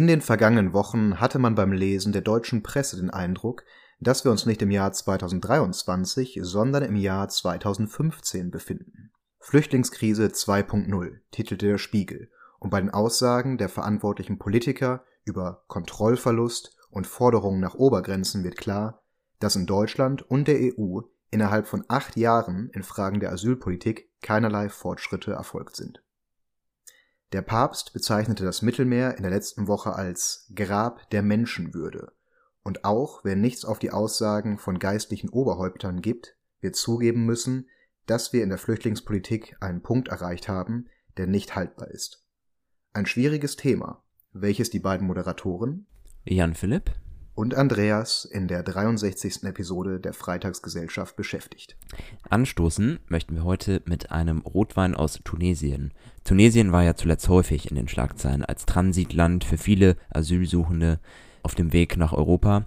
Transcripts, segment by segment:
In den vergangenen Wochen hatte man beim Lesen der deutschen Presse den Eindruck, dass wir uns nicht im Jahr 2023, sondern im Jahr 2015 befinden. Flüchtlingskrise 2.0 titelte der Spiegel und bei den Aussagen der verantwortlichen Politiker über Kontrollverlust und Forderungen nach Obergrenzen wird klar, dass in Deutschland und der EU innerhalb von acht Jahren in Fragen der Asylpolitik keinerlei Fortschritte erfolgt sind der Papst bezeichnete das Mittelmeer in der letzten Woche als Grab der Menschenwürde, und auch wer nichts auf die Aussagen von geistlichen Oberhäuptern gibt, wird zugeben müssen, dass wir in der Flüchtlingspolitik einen Punkt erreicht haben, der nicht haltbar ist. Ein schwieriges Thema, welches die beiden Moderatoren? Jan Philipp und Andreas in der 63. Episode der Freitagsgesellschaft beschäftigt. Anstoßen möchten wir heute mit einem Rotwein aus Tunesien. Tunesien war ja zuletzt häufig in den Schlagzeilen als Transitland für viele Asylsuchende auf dem Weg nach Europa.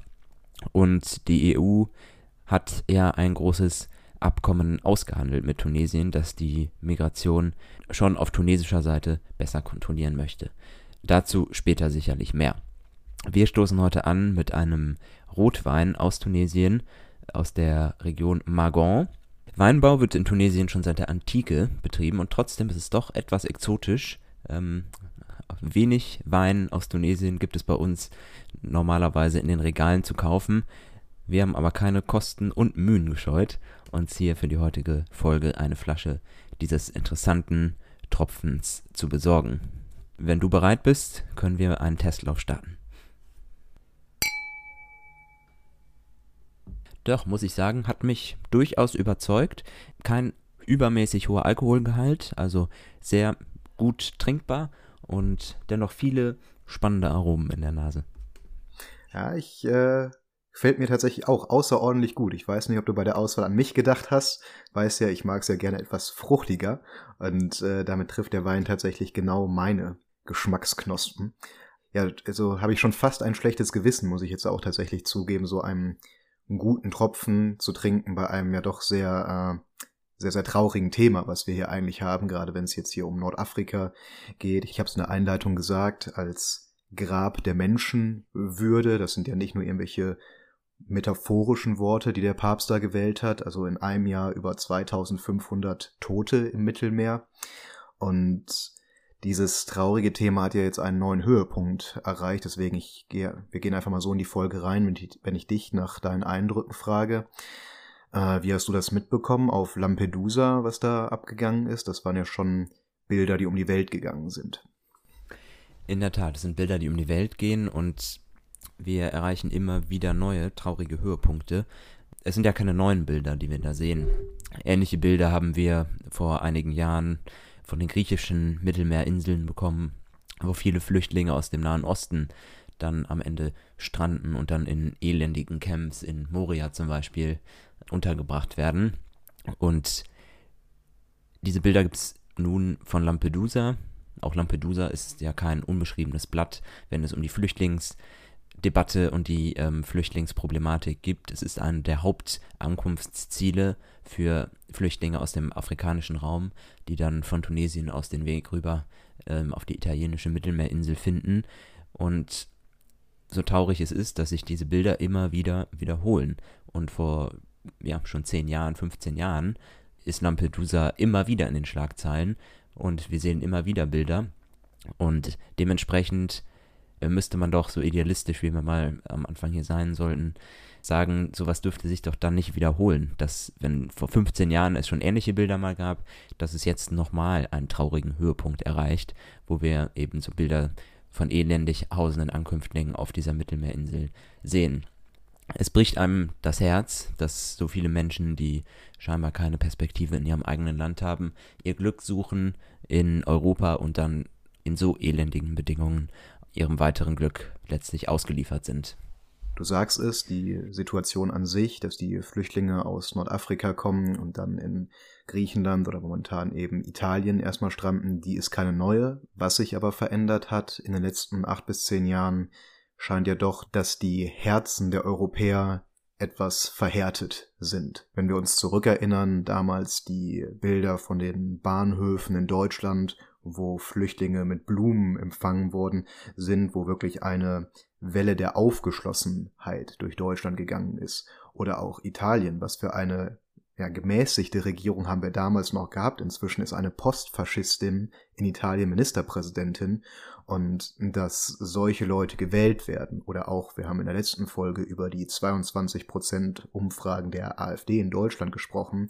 Und die EU hat ja ein großes Abkommen ausgehandelt mit Tunesien, das die Migration schon auf tunesischer Seite besser kontrollieren möchte. Dazu später sicherlich mehr. Wir stoßen heute an mit einem Rotwein aus Tunesien, aus der Region Magon. Weinbau wird in Tunesien schon seit der Antike betrieben und trotzdem ist es doch etwas exotisch. Ähm, wenig Wein aus Tunesien gibt es bei uns normalerweise in den Regalen zu kaufen. Wir haben aber keine Kosten und Mühen gescheut, uns hier für die heutige Folge eine Flasche dieses interessanten Tropfens zu besorgen. Wenn du bereit bist, können wir einen Testlauf starten. Doch, muss ich sagen, hat mich durchaus überzeugt. Kein übermäßig hoher Alkoholgehalt, also sehr gut trinkbar und dennoch viele spannende Aromen in der Nase. Ja, ich äh, gefällt mir tatsächlich auch außerordentlich gut. Ich weiß nicht, ob du bei der Auswahl an mich gedacht hast. Weiß ja, ich mag es ja gerne etwas fruchtiger und äh, damit trifft der Wein tatsächlich genau meine Geschmacksknospen. Ja, also habe ich schon fast ein schlechtes Gewissen, muss ich jetzt auch tatsächlich zugeben, so einem einen guten Tropfen zu trinken bei einem ja doch sehr, äh, sehr, sehr traurigen Thema, was wir hier eigentlich haben, gerade wenn es jetzt hier um Nordafrika geht. Ich habe es in der Einleitung gesagt, als Grab der Menschenwürde. Das sind ja nicht nur irgendwelche metaphorischen Worte, die der Papst da gewählt hat. Also in einem Jahr über 2500 Tote im Mittelmeer. Und dieses traurige Thema hat ja jetzt einen neuen Höhepunkt erreicht, deswegen ich gehe, wir gehen einfach mal so in die Folge rein, wenn ich, wenn ich dich nach deinen Eindrücken frage. Äh, wie hast du das mitbekommen auf Lampedusa, was da abgegangen ist? Das waren ja schon Bilder, die um die Welt gegangen sind. In der Tat, es sind Bilder, die um die Welt gehen und wir erreichen immer wieder neue traurige Höhepunkte. Es sind ja keine neuen Bilder, die wir da sehen. Ähnliche Bilder haben wir vor einigen Jahren von den griechischen Mittelmeerinseln bekommen, wo viele Flüchtlinge aus dem Nahen Osten dann am Ende stranden und dann in elendigen Camps in Moria zum Beispiel untergebracht werden. Und diese Bilder gibt es nun von Lampedusa. Auch Lampedusa ist ja kein unbeschriebenes Blatt, wenn es um die Flüchtlingsdebatte und die ähm, Flüchtlingsproblematik gibt. Es ist eine der Hauptankunftsziele für Flüchtlinge aus dem afrikanischen Raum, die dann von Tunesien aus den Weg rüber ähm, auf die italienische Mittelmeerinsel finden. Und so traurig es ist, dass sich diese Bilder immer wieder wiederholen. Und vor ja, schon 10 Jahren, 15 Jahren ist Lampedusa immer wieder in den Schlagzeilen und wir sehen immer wieder Bilder. Und dementsprechend müsste man doch so idealistisch, wie wir mal am Anfang hier sein sollten, sagen, sowas dürfte sich doch dann nicht wiederholen. Dass, wenn vor 15 Jahren es schon ähnliche Bilder mal gab, dass es jetzt nochmal einen traurigen Höhepunkt erreicht, wo wir eben so Bilder von elendig hausenden Ankünftlingen auf dieser Mittelmeerinsel sehen. Es bricht einem das Herz, dass so viele Menschen, die scheinbar keine Perspektive in ihrem eigenen Land haben, ihr Glück suchen in Europa und dann in so elendigen Bedingungen ihrem weiteren Glück letztlich ausgeliefert sind. Du sagst es, die Situation an sich, dass die Flüchtlinge aus Nordafrika kommen und dann in Griechenland oder momentan eben Italien erstmal stranden, die ist keine neue. Was sich aber verändert hat in den letzten acht bis zehn Jahren, scheint ja doch, dass die Herzen der Europäer etwas verhärtet sind. Wenn wir uns zurückerinnern, damals die Bilder von den Bahnhöfen in Deutschland, wo Flüchtlinge mit Blumen empfangen worden sind, wo wirklich eine Welle der Aufgeschlossenheit durch Deutschland gegangen ist. Oder auch Italien, was für eine ja, gemäßigte Regierung haben wir damals noch gehabt. Inzwischen ist eine Postfaschistin in Italien Ministerpräsidentin und dass solche Leute gewählt werden. Oder auch, wir haben in der letzten Folge über die 22 Prozent Umfragen der AfD in Deutschland gesprochen.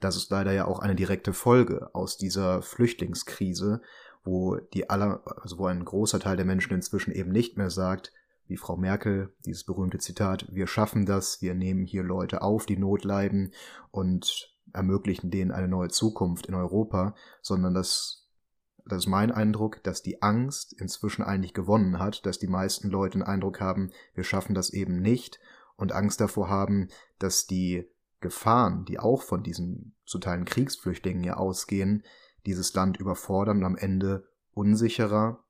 Das ist leider ja auch eine direkte Folge aus dieser Flüchtlingskrise, wo die aller, also wo ein großer Teil der Menschen inzwischen eben nicht mehr sagt, wie Frau Merkel, dieses berühmte Zitat, wir schaffen das, wir nehmen hier Leute auf, die Not leiden und ermöglichen denen eine neue Zukunft in Europa, sondern das, das ist mein Eindruck, dass die Angst inzwischen eigentlich gewonnen hat, dass die meisten Leute den Eindruck haben, wir schaffen das eben nicht und Angst davor haben, dass die Gefahren, die auch von diesen zu Teilen Kriegsflüchtlingen ja ausgehen, dieses Land überfordern und am Ende unsicherer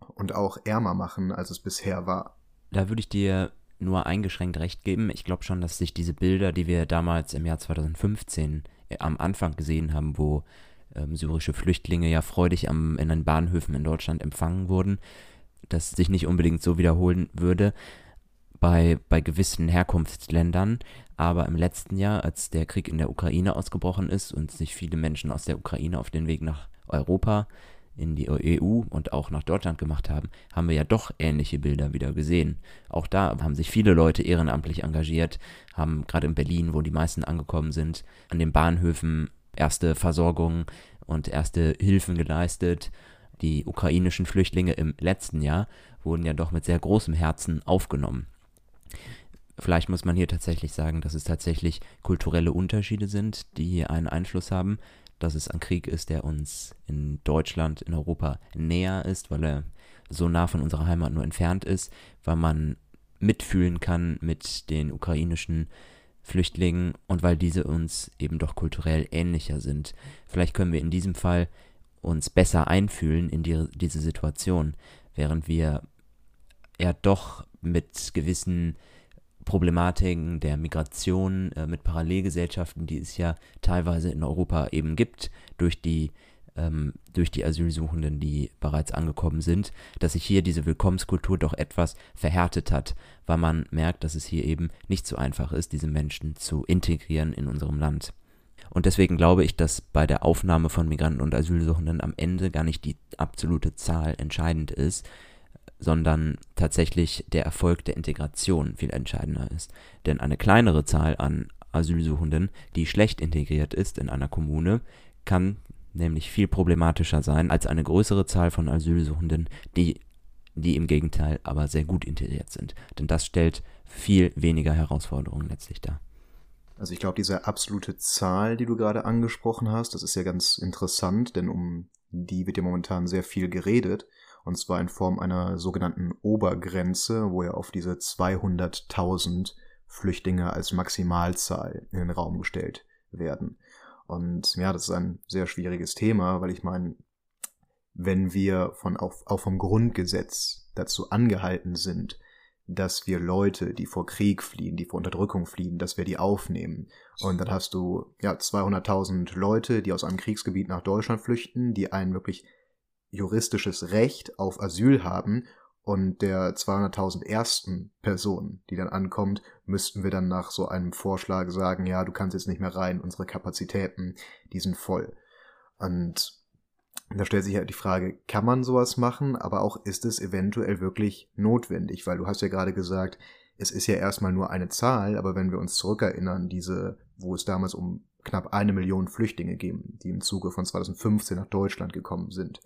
und auch ärmer machen, als es bisher war. Da würde ich dir nur eingeschränkt recht geben. Ich glaube schon, dass sich diese Bilder, die wir damals im Jahr 2015 äh, am Anfang gesehen haben, wo ähm, syrische Flüchtlinge ja freudig am, in den Bahnhöfen in Deutschland empfangen wurden, dass sich nicht unbedingt so wiederholen würde bei, bei gewissen Herkunftsländern. Aber im letzten Jahr, als der Krieg in der Ukraine ausgebrochen ist und sich viele Menschen aus der Ukraine auf den Weg nach Europa in die EU und auch nach Deutschland gemacht haben, haben wir ja doch ähnliche Bilder wieder gesehen. Auch da haben sich viele Leute ehrenamtlich engagiert, haben gerade in Berlin, wo die meisten angekommen sind, an den Bahnhöfen erste Versorgung und erste Hilfen geleistet. Die ukrainischen Flüchtlinge im letzten Jahr wurden ja doch mit sehr großem Herzen aufgenommen. Vielleicht muss man hier tatsächlich sagen, dass es tatsächlich kulturelle Unterschiede sind, die hier einen Einfluss haben dass es ein Krieg ist, der uns in Deutschland, in Europa näher ist, weil er so nah von unserer Heimat nur entfernt ist, weil man mitfühlen kann mit den ukrainischen Flüchtlingen und weil diese uns eben doch kulturell ähnlicher sind. Vielleicht können wir in diesem Fall uns besser einfühlen in die, diese Situation, während wir ja doch mit gewissen Problematiken der Migration äh, mit Parallelgesellschaften, die es ja teilweise in Europa eben gibt, durch die, ähm, durch die Asylsuchenden, die bereits angekommen sind, dass sich hier diese Willkommenskultur doch etwas verhärtet hat, weil man merkt, dass es hier eben nicht so einfach ist, diese Menschen zu integrieren in unserem Land. Und deswegen glaube ich, dass bei der Aufnahme von Migranten und Asylsuchenden am Ende gar nicht die absolute Zahl entscheidend ist, sondern tatsächlich der Erfolg der Integration viel entscheidender ist. Denn eine kleinere Zahl an Asylsuchenden, die schlecht integriert ist in einer Kommune, kann nämlich viel problematischer sein als eine größere Zahl von Asylsuchenden, die, die im Gegenteil aber sehr gut integriert sind. Denn das stellt viel weniger Herausforderungen letztlich dar. Also ich glaube, diese absolute Zahl, die du gerade angesprochen hast, das ist ja ganz interessant, denn um die wird ja momentan sehr viel geredet und zwar in Form einer sogenannten Obergrenze, wo ja auf diese 200.000 Flüchtlinge als Maximalzahl in den Raum gestellt werden. Und ja, das ist ein sehr schwieriges Thema, weil ich meine, wenn wir von auch, auch vom Grundgesetz dazu angehalten sind, dass wir Leute, die vor Krieg fliehen, die vor Unterdrückung fliehen, dass wir die aufnehmen. Und dann hast du ja 200.000 Leute, die aus einem Kriegsgebiet nach Deutschland flüchten, die einen wirklich juristisches Recht auf Asyl haben und der 200.000 ersten Person, die dann ankommt, müssten wir dann nach so einem Vorschlag sagen, ja, du kannst jetzt nicht mehr rein, unsere Kapazitäten, die sind voll. Und da stellt sich halt die Frage, kann man sowas machen, aber auch ist es eventuell wirklich notwendig, weil du hast ja gerade gesagt, es ist ja erstmal nur eine Zahl, aber wenn wir uns zurückerinnern, diese, wo es damals um knapp eine Million Flüchtlinge ging, die im Zuge von 2015 nach Deutschland gekommen sind,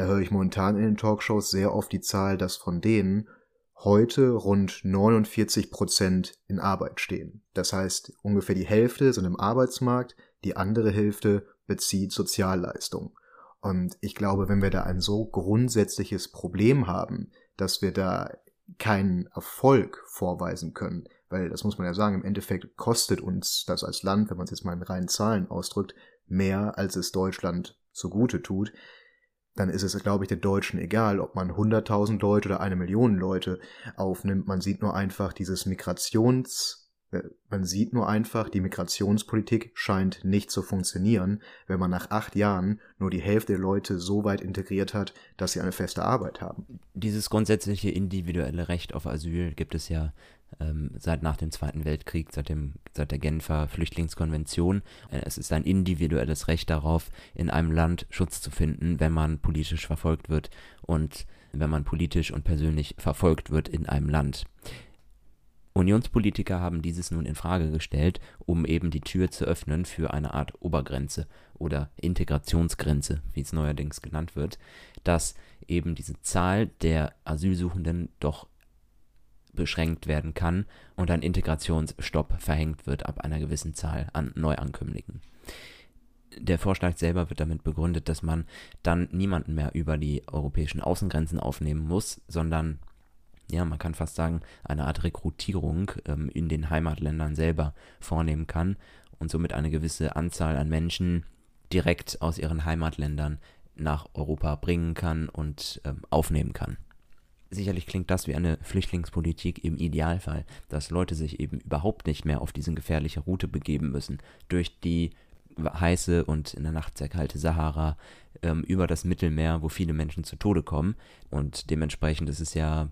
da höre ich momentan in den Talkshows sehr oft die Zahl, dass von denen heute rund 49 Prozent in Arbeit stehen. Das heißt, ungefähr die Hälfte sind im Arbeitsmarkt, die andere Hälfte bezieht Sozialleistung. Und ich glaube, wenn wir da ein so grundsätzliches Problem haben, dass wir da keinen Erfolg vorweisen können, weil das muss man ja sagen, im Endeffekt kostet uns das als Land, wenn man es jetzt mal in reinen Zahlen ausdrückt, mehr als es Deutschland zugute tut, dann ist es, glaube ich, den Deutschen egal, ob man 100.000 Leute oder eine Million Leute aufnimmt. Man sieht nur einfach dieses Migrations, man sieht nur einfach, die Migrationspolitik scheint nicht zu funktionieren, wenn man nach acht Jahren nur die Hälfte der Leute so weit integriert hat, dass sie eine feste Arbeit haben. Dieses grundsätzliche individuelle Recht auf Asyl gibt es ja ähm, seit nach dem Zweiten Weltkrieg, seit, dem, seit der Genfer Flüchtlingskonvention. Äh, es ist ein individuelles Recht darauf, in einem Land Schutz zu finden, wenn man politisch verfolgt wird und wenn man politisch und persönlich verfolgt wird in einem Land. Unionspolitiker haben dieses nun in Frage gestellt, um eben die Tür zu öffnen für eine Art Obergrenze oder Integrationsgrenze, wie es neuerdings genannt wird, dass eben diese Zahl der Asylsuchenden doch beschränkt werden kann und ein Integrationsstopp verhängt wird ab einer gewissen Zahl an Neuankömmlingen. Der Vorschlag selber wird damit begründet, dass man dann niemanden mehr über die europäischen Außengrenzen aufnehmen muss, sondern ja, man kann fast sagen, eine Art Rekrutierung ähm, in den Heimatländern selber vornehmen kann und somit eine gewisse Anzahl an Menschen direkt aus ihren Heimatländern nach Europa bringen kann und ähm, aufnehmen kann. Sicherlich klingt das wie eine Flüchtlingspolitik im Idealfall, dass Leute sich eben überhaupt nicht mehr auf diese gefährliche Route begeben müssen, durch die heiße und in der Nacht sehr kalte Sahara, ähm, über das Mittelmeer, wo viele Menschen zu Tode kommen. Und dementsprechend ist es ja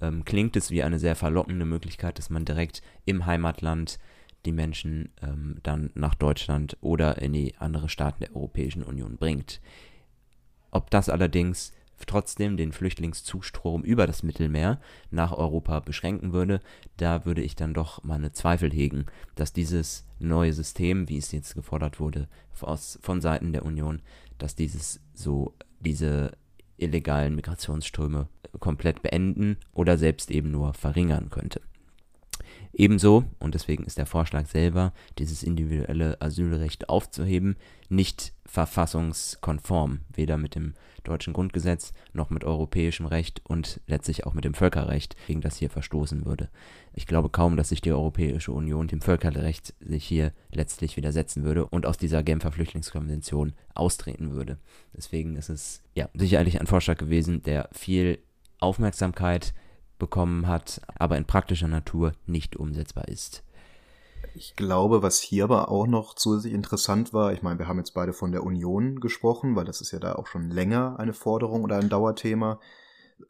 ähm, klingt es wie eine sehr verlockende Möglichkeit, dass man direkt im Heimatland die Menschen ähm, dann nach Deutschland oder in die anderen Staaten der Europäischen Union bringt. Ob das allerdings trotzdem den Flüchtlingszustrom über das Mittelmeer nach Europa beschränken würde, da würde ich dann doch meine Zweifel hegen, dass dieses neue System, wie es jetzt gefordert wurde aus, von Seiten der Union, dass dieses so diese illegalen Migrationsströme komplett beenden oder selbst eben nur verringern könnte. Ebenso, und deswegen ist der Vorschlag selber, dieses individuelle Asylrecht aufzuheben, nicht verfassungskonform, weder mit dem deutschen Grundgesetz noch mit europäischem Recht und letztlich auch mit dem Völkerrecht, gegen das hier verstoßen würde. Ich glaube kaum, dass sich die Europäische Union dem Völkerrecht sich hier letztlich widersetzen würde und aus dieser Genfer Flüchtlingskonvention austreten würde. Deswegen ist es ja sicherlich ein Vorschlag gewesen, der viel Aufmerksamkeit bekommen hat, aber in praktischer Natur nicht umsetzbar ist. Ich glaube, was hier aber auch noch zusätzlich interessant war, ich meine, wir haben jetzt beide von der Union gesprochen, weil das ist ja da auch schon länger eine Forderung oder ein Dauerthema,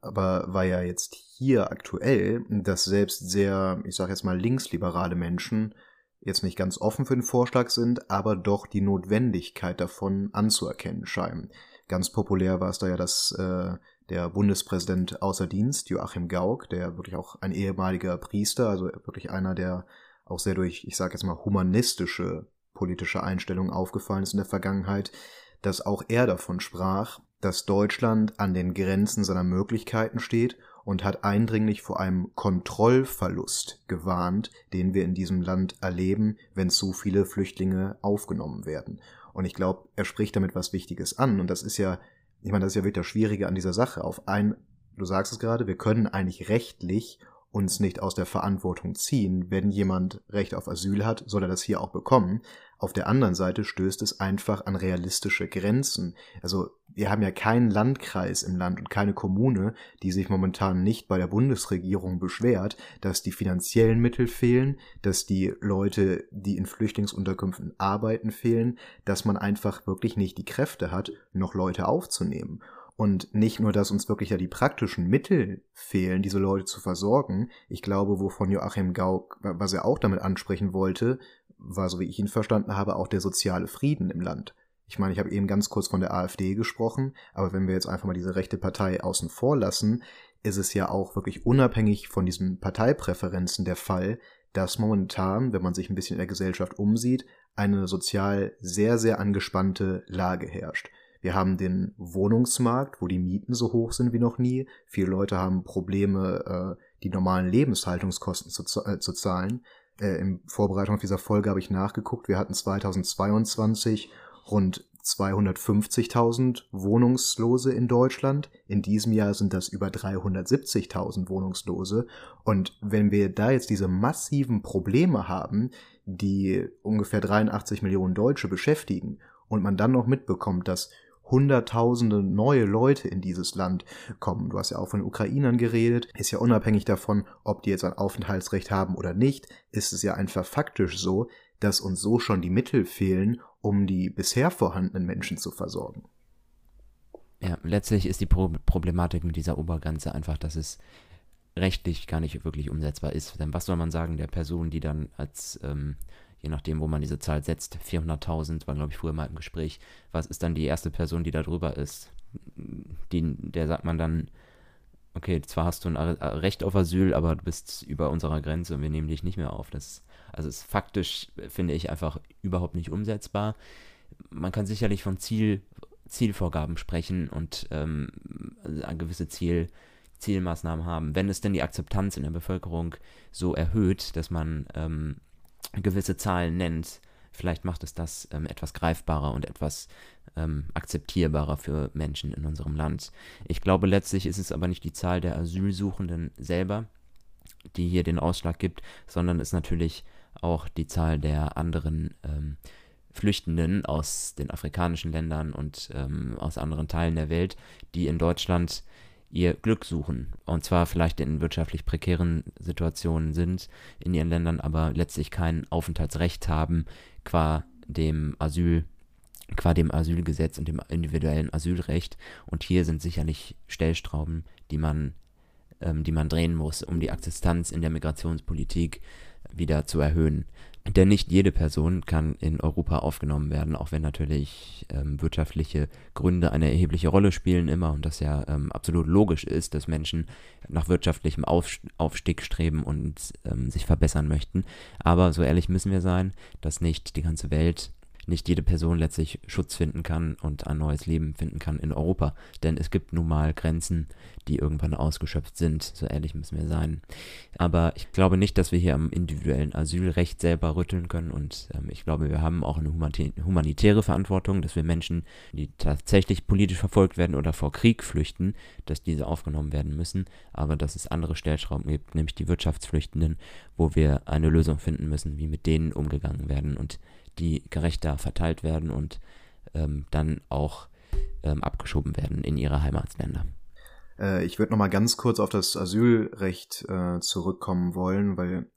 aber war ja jetzt hier aktuell, dass selbst sehr, ich sage jetzt mal linksliberale Menschen jetzt nicht ganz offen für den Vorschlag sind, aber doch die Notwendigkeit davon anzuerkennen scheinen. Ganz populär war es da ja, dass äh, der Bundespräsident außer Dienst, Joachim Gauck, der wirklich auch ein ehemaliger Priester, also wirklich einer, der auch sehr durch, ich sage jetzt mal, humanistische politische Einstellungen aufgefallen ist in der Vergangenheit, dass auch er davon sprach, dass Deutschland an den Grenzen seiner Möglichkeiten steht und hat eindringlich vor einem Kontrollverlust gewarnt, den wir in diesem Land erleben, wenn zu viele Flüchtlinge aufgenommen werden. Und ich glaube, er spricht damit was Wichtiges an. Und das ist ja ich meine, das ist ja wirklich das Schwierige an dieser Sache. Auf ein, du sagst es gerade, wir können eigentlich rechtlich uns nicht aus der Verantwortung ziehen. Wenn jemand Recht auf Asyl hat, soll er das hier auch bekommen. Auf der anderen Seite stößt es einfach an realistische Grenzen. Also wir haben ja keinen Landkreis im Land und keine Kommune, die sich momentan nicht bei der Bundesregierung beschwert, dass die finanziellen Mittel fehlen, dass die Leute, die in Flüchtlingsunterkünften arbeiten, fehlen, dass man einfach wirklich nicht die Kräfte hat, noch Leute aufzunehmen. Und nicht nur, dass uns wirklich ja die praktischen Mittel fehlen, diese Leute zu versorgen. Ich glaube, wovon Joachim Gauck, was er auch damit ansprechen wollte, war, so wie ich ihn verstanden habe, auch der soziale Frieden im Land. Ich meine, ich habe eben ganz kurz von der AfD gesprochen, aber wenn wir jetzt einfach mal diese rechte Partei außen vor lassen, ist es ja auch wirklich unabhängig von diesen Parteipräferenzen der Fall, dass momentan, wenn man sich ein bisschen in der Gesellschaft umsieht, eine sozial sehr, sehr angespannte Lage herrscht. Wir haben den Wohnungsmarkt, wo die Mieten so hoch sind wie noch nie. Viele Leute haben Probleme, äh, die normalen Lebenshaltungskosten zu, äh, zahlen. Äh, in Vorbereitung auf dieser Folge habe ich nachgeguckt. Wir hatten 2022 rund 250.000 Wohnungslose in Deutschland. In diesem Jahr sind das über 370.000 Wohnungslose. Und wenn wir da jetzt diese massiven Probleme haben, die ungefähr 83 Millionen Deutsche beschäftigen, und man dann noch mitbekommt, dass hunderttausende neue Leute in dieses Land kommen. Du hast ja auch von den Ukrainern geredet. Ist ja unabhängig davon, ob die jetzt ein Aufenthaltsrecht haben oder nicht, ist es ja einfach faktisch so, dass uns so schon die Mittel fehlen, um die bisher vorhandenen Menschen zu versorgen. Ja, letztlich ist die Pro Problematik mit dieser Obergrenze einfach, dass es rechtlich gar nicht wirklich umsetzbar ist. Denn was soll man sagen der Person, die dann als, ähm, je nachdem, wo man diese Zahl setzt, 400.000, war glaube ich früher mal im Gespräch, was ist dann die erste Person, die da drüber ist? Die, der sagt man dann, okay, zwar hast du ein Recht auf Asyl, aber du bist über unserer Grenze und wir nehmen dich nicht mehr auf. Das also ist faktisch, finde ich, einfach überhaupt nicht umsetzbar. Man kann sicherlich von Ziel, Zielvorgaben sprechen und ähm, gewisse Ziel, Zielmaßnahmen haben. Wenn es denn die Akzeptanz in der Bevölkerung so erhöht, dass man ähm, gewisse Zahlen nennt, vielleicht macht es das ähm, etwas greifbarer und etwas ähm, akzeptierbarer für Menschen in unserem Land. Ich glaube, letztlich ist es aber nicht die Zahl der Asylsuchenden selber, die hier den Ausschlag gibt, sondern ist natürlich auch die Zahl der anderen ähm, Flüchtenden aus den afrikanischen Ländern und ähm, aus anderen Teilen der Welt, die in Deutschland ihr Glück suchen. Und zwar vielleicht in wirtschaftlich prekären Situationen sind in ihren Ländern, aber letztlich kein Aufenthaltsrecht haben qua dem Asyl, qua dem Asylgesetz und dem individuellen Asylrecht. Und hier sind sicherlich Stellstrauben, die man, ähm, die man drehen muss, um die Akzeptanz in der Migrationspolitik wieder zu erhöhen. Denn nicht jede Person kann in Europa aufgenommen werden, auch wenn natürlich ähm, wirtschaftliche Gründe eine erhebliche Rolle spielen immer und das ja ähm, absolut logisch ist, dass Menschen nach wirtschaftlichem Auf Aufstieg streben und ähm, sich verbessern möchten. Aber so ehrlich müssen wir sein, dass nicht die ganze Welt nicht jede Person letztlich Schutz finden kann und ein neues Leben finden kann in Europa. Denn es gibt nun mal Grenzen, die irgendwann ausgeschöpft sind. So ehrlich müssen wir sein. Aber ich glaube nicht, dass wir hier am individuellen Asylrecht selber rütteln können. Und ähm, ich glaube, wir haben auch eine humanitäre Verantwortung, dass wir Menschen, die tatsächlich politisch verfolgt werden oder vor Krieg flüchten, dass diese aufgenommen werden müssen. Aber dass es andere Stellschrauben gibt, nämlich die Wirtschaftsflüchtenden, wo wir eine Lösung finden müssen, wie mit denen umgegangen werden. Und die gerechter verteilt werden und ähm, dann auch ähm, abgeschoben werden in ihre Heimatländer. Äh, ich würde noch mal ganz kurz auf das Asylrecht äh, zurückkommen wollen, weil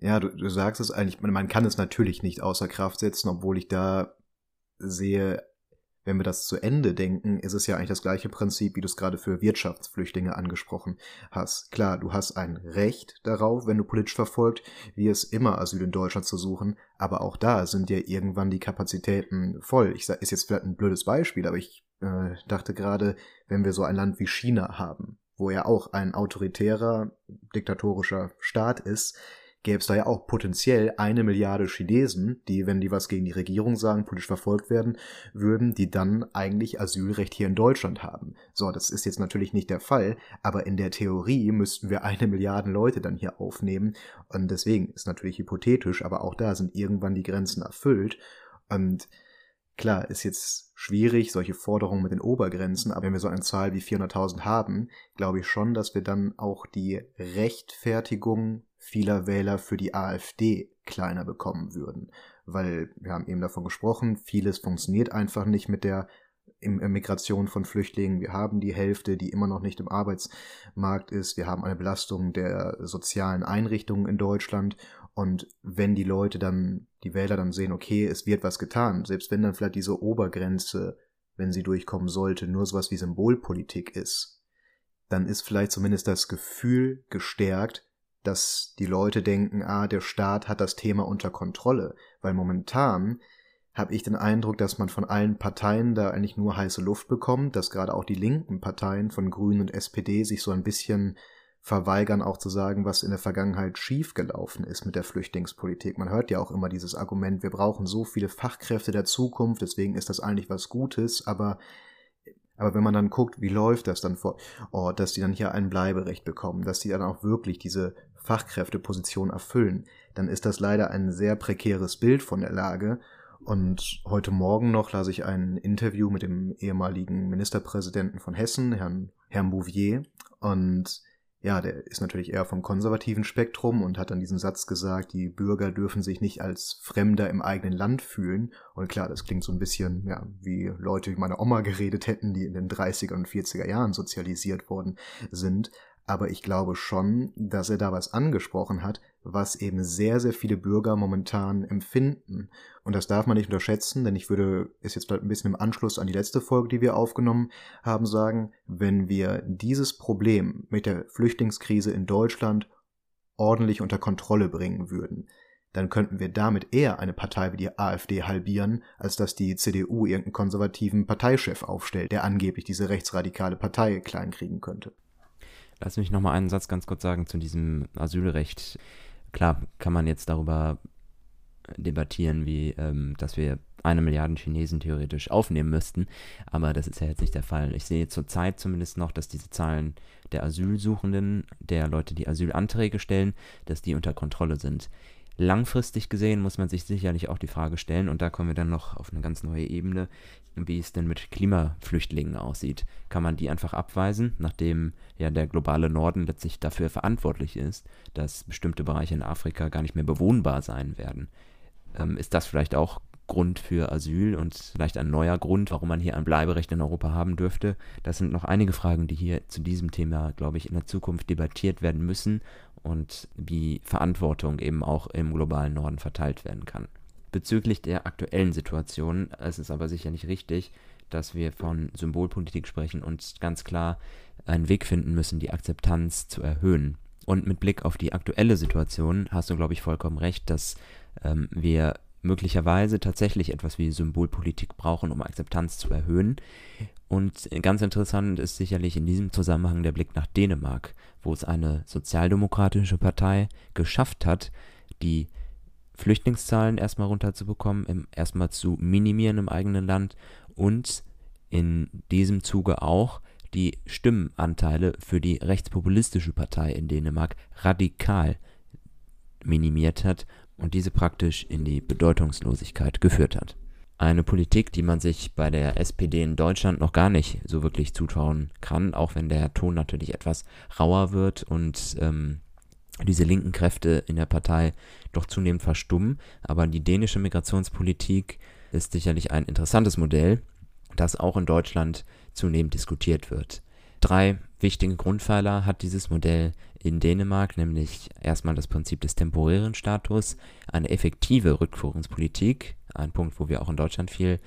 ja, du, du sagst es eigentlich, man kann es natürlich nicht außer Kraft setzen, obwohl ich da sehe, wenn wir das zu Ende denken, ist es ja eigentlich das gleiche Prinzip, wie du es gerade für Wirtschaftsflüchtlinge angesprochen hast. Klar, du hast ein Recht darauf, wenn du politisch verfolgt, wie es immer Asyl in Deutschland zu suchen, aber auch da sind ja irgendwann die Kapazitäten voll. Ich sag, ist jetzt vielleicht ein blödes Beispiel, aber ich äh, dachte gerade, wenn wir so ein Land wie China haben, wo ja auch ein autoritärer, diktatorischer Staat ist, gäbe es da ja auch potenziell eine Milliarde Chinesen, die, wenn die was gegen die Regierung sagen, politisch verfolgt werden würden, die dann eigentlich Asylrecht hier in Deutschland haben. So, das ist jetzt natürlich nicht der Fall, aber in der Theorie müssten wir eine Milliarde Leute dann hier aufnehmen. Und deswegen ist natürlich hypothetisch, aber auch da sind irgendwann die Grenzen erfüllt. Und Klar, ist jetzt schwierig, solche Forderungen mit den Obergrenzen, aber wenn wir so eine Zahl wie 400.000 haben, glaube ich schon, dass wir dann auch die Rechtfertigung vieler Wähler für die AfD kleiner bekommen würden. Weil wir haben eben davon gesprochen, vieles funktioniert einfach nicht mit der Migration von Flüchtlingen. Wir haben die Hälfte, die immer noch nicht im Arbeitsmarkt ist. Wir haben eine Belastung der sozialen Einrichtungen in Deutschland. Und wenn die Leute dann, die Wähler dann sehen, okay, es wird was getan, selbst wenn dann vielleicht diese Obergrenze, wenn sie durchkommen sollte, nur sowas wie Symbolpolitik ist, dann ist vielleicht zumindest das Gefühl gestärkt, dass die Leute denken, ah, der Staat hat das Thema unter Kontrolle, weil momentan habe ich den Eindruck, dass man von allen Parteien da eigentlich nur heiße Luft bekommt, dass gerade auch die linken Parteien von Grünen und SPD sich so ein bisschen verweigern, auch zu sagen, was in der Vergangenheit schiefgelaufen ist mit der Flüchtlingspolitik. Man hört ja auch immer dieses Argument, wir brauchen so viele Fachkräfte der Zukunft, deswegen ist das eigentlich was Gutes, aber aber wenn man dann guckt, wie läuft das dann vor Ort, dass die dann hier ein Bleiberecht bekommen, dass die dann auch wirklich diese Fachkräfteposition erfüllen, dann ist das leider ein sehr prekäres Bild von der Lage. Und heute Morgen noch las ich ein Interview mit dem ehemaligen Ministerpräsidenten von Hessen, Herrn, Herrn Bouvier. Und ja, der ist natürlich eher vom konservativen Spektrum und hat dann diesen Satz gesagt, die Bürger dürfen sich nicht als Fremder im eigenen Land fühlen. Und klar, das klingt so ein bisschen, ja, wie Leute wie meine Oma geredet hätten, die in den 30er und 40er Jahren sozialisiert worden sind aber ich glaube schon, dass er da was angesprochen hat, was eben sehr, sehr viele Bürger momentan empfinden. Und das darf man nicht unterschätzen, denn ich würde es jetzt ein bisschen im Anschluss an die letzte Folge, die wir aufgenommen haben, sagen, wenn wir dieses Problem mit der Flüchtlingskrise in Deutschland ordentlich unter Kontrolle bringen würden, dann könnten wir damit eher eine Partei wie die AfD halbieren, als dass die CDU irgendeinen konservativen Parteichef aufstellt, der angeblich diese rechtsradikale Partei kleinkriegen könnte. Lass mich nochmal einen Satz ganz kurz sagen zu diesem Asylrecht. Klar kann man jetzt darüber debattieren, wie, ähm, dass wir eine Milliarde Chinesen theoretisch aufnehmen müssten, aber das ist ja jetzt nicht der Fall. Ich sehe zurzeit zumindest noch, dass diese Zahlen der Asylsuchenden, der Leute, die Asylanträge stellen, dass die unter Kontrolle sind. Langfristig gesehen muss man sich sicherlich auch die Frage stellen, und da kommen wir dann noch auf eine ganz neue Ebene, wie es denn mit Klimaflüchtlingen aussieht. Kann man die einfach abweisen, nachdem ja der globale Norden letztlich dafür verantwortlich ist, dass bestimmte Bereiche in Afrika gar nicht mehr bewohnbar sein werden? Ähm, ist das vielleicht auch Grund für Asyl und vielleicht ein neuer Grund, warum man hier ein Bleiberecht in Europa haben dürfte. Das sind noch einige Fragen, die hier zu diesem Thema, glaube ich, in der Zukunft debattiert werden müssen und wie Verantwortung eben auch im globalen Norden verteilt werden kann. Bezüglich der aktuellen Situation es ist aber sicher nicht richtig, dass wir von Symbolpolitik sprechen und ganz klar einen Weg finden müssen, die Akzeptanz zu erhöhen. Und mit Blick auf die aktuelle Situation hast du, glaube ich, vollkommen recht, dass ähm, wir möglicherweise tatsächlich etwas wie Symbolpolitik brauchen, um Akzeptanz zu erhöhen. Und ganz interessant ist sicherlich in diesem Zusammenhang der Blick nach Dänemark, wo es eine sozialdemokratische Partei geschafft hat, die Flüchtlingszahlen erstmal runterzubekommen, erstmal zu minimieren im eigenen Land und in diesem Zuge auch die Stimmenanteile für die rechtspopulistische Partei in Dänemark radikal minimiert hat und diese praktisch in die Bedeutungslosigkeit geführt hat. Eine Politik, die man sich bei der SPD in Deutschland noch gar nicht so wirklich zutrauen kann, auch wenn der Ton natürlich etwas rauer wird und ähm, diese linken Kräfte in der Partei doch zunehmend verstummen. Aber die dänische Migrationspolitik ist sicherlich ein interessantes Modell, das auch in Deutschland zunehmend diskutiert wird. Drei wichtige Grundpfeiler hat dieses Modell in Dänemark, nämlich erstmal das Prinzip des temporären Status, eine effektive Rückführungspolitik, ein Punkt, wo wir auch in Deutschland viel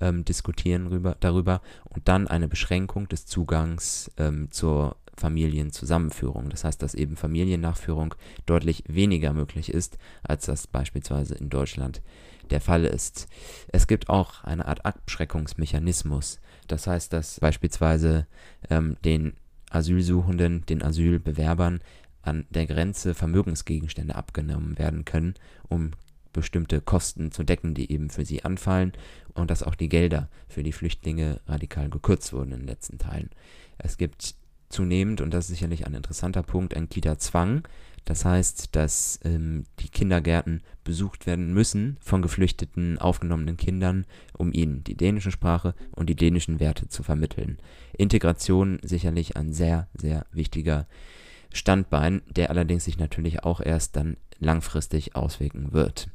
ähm, diskutieren rüber, darüber, und dann eine Beschränkung des Zugangs ähm, zur Familienzusammenführung. Das heißt, dass eben Familiennachführung deutlich weniger möglich ist, als das beispielsweise in Deutschland der Fall ist. Es gibt auch eine Art Abschreckungsmechanismus. Das heißt, dass beispielsweise ähm, den Asylsuchenden, den Asylbewerbern an der Grenze Vermögensgegenstände abgenommen werden können, um bestimmte Kosten zu decken, die eben für sie anfallen und dass auch die Gelder für die Flüchtlinge radikal gekürzt wurden in den letzten Teilen. Es gibt zunehmend, und das ist sicherlich ein interessanter Punkt, ein Kita-Zwang. Das heißt, dass ähm, die Kindergärten besucht werden müssen von geflüchteten, aufgenommenen Kindern, um ihnen die dänische Sprache und die dänischen Werte zu vermitteln. Integration sicherlich ein sehr, sehr wichtiger Standbein, der allerdings sich natürlich auch erst dann langfristig auswirken wird.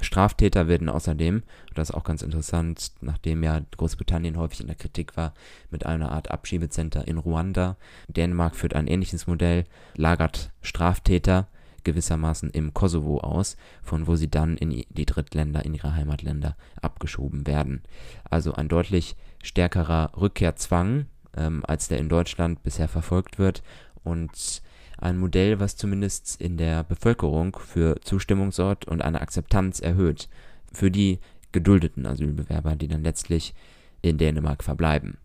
Straftäter werden außerdem, das ist auch ganz interessant, nachdem ja Großbritannien häufig in der Kritik war, mit einer Art Abschiebezentrum in Ruanda. Dänemark führt ein ähnliches Modell, lagert Straftäter gewissermaßen im Kosovo aus, von wo sie dann in die Drittländer, in ihre Heimatländer abgeschoben werden. Also ein deutlich stärkerer Rückkehrzwang, ähm, als der in Deutschland bisher verfolgt wird und ein Modell, was zumindest in der Bevölkerung für Zustimmung sorgt und eine Akzeptanz erhöht für die geduldeten Asylbewerber, die dann letztlich in Dänemark verbleiben.